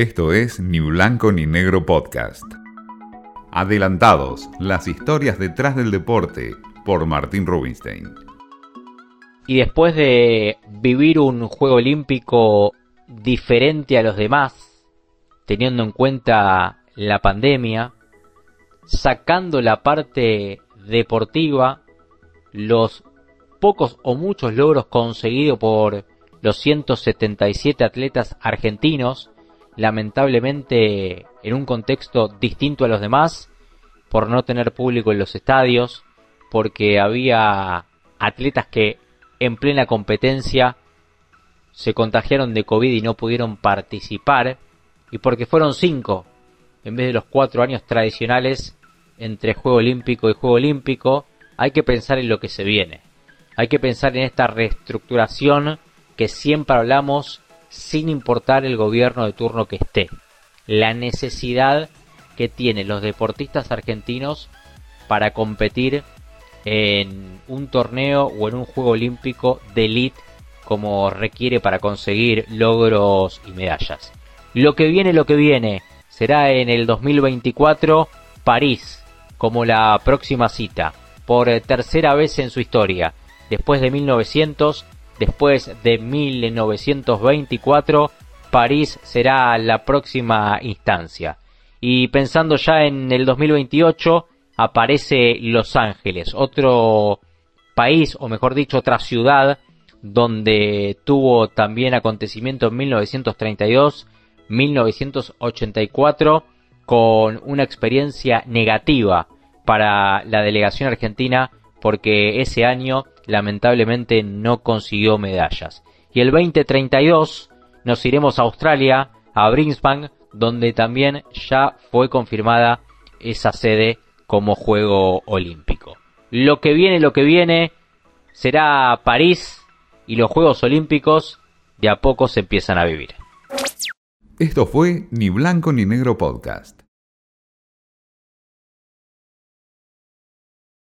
Esto es Ni Blanco ni Negro Podcast. Adelantados, las historias detrás del deporte, por Martín Rubinstein. Y después de vivir un Juego Olímpico diferente a los demás, teniendo en cuenta la pandemia, sacando la parte deportiva, los pocos o muchos logros conseguidos por los 177 atletas argentinos, lamentablemente en un contexto distinto a los demás, por no tener público en los estadios, porque había atletas que en plena competencia se contagiaron de COVID y no pudieron participar, y porque fueron cinco, en vez de los cuatro años tradicionales entre Juego Olímpico y Juego Olímpico, hay que pensar en lo que se viene. Hay que pensar en esta reestructuración que siempre hablamos sin importar el gobierno de turno que esté. La necesidad que tienen los deportistas argentinos para competir en un torneo o en un juego olímpico de elite como requiere para conseguir logros y medallas. Lo que viene, lo que viene, será en el 2024 París como la próxima cita, por tercera vez en su historia después de 1900, después de 1924, París será la próxima instancia. Y pensando ya en el 2028, aparece Los Ángeles, otro país, o mejor dicho, otra ciudad, donde tuvo también acontecimiento en 1932, 1984, con una experiencia negativa para la delegación argentina, porque ese año lamentablemente no consiguió medallas. Y el 2032 nos iremos a Australia, a Brisbane, donde también ya fue confirmada esa sede como juego olímpico. Lo que viene, lo que viene será París y los Juegos Olímpicos de a poco se empiezan a vivir. Esto fue Ni Blanco ni Negro Podcast.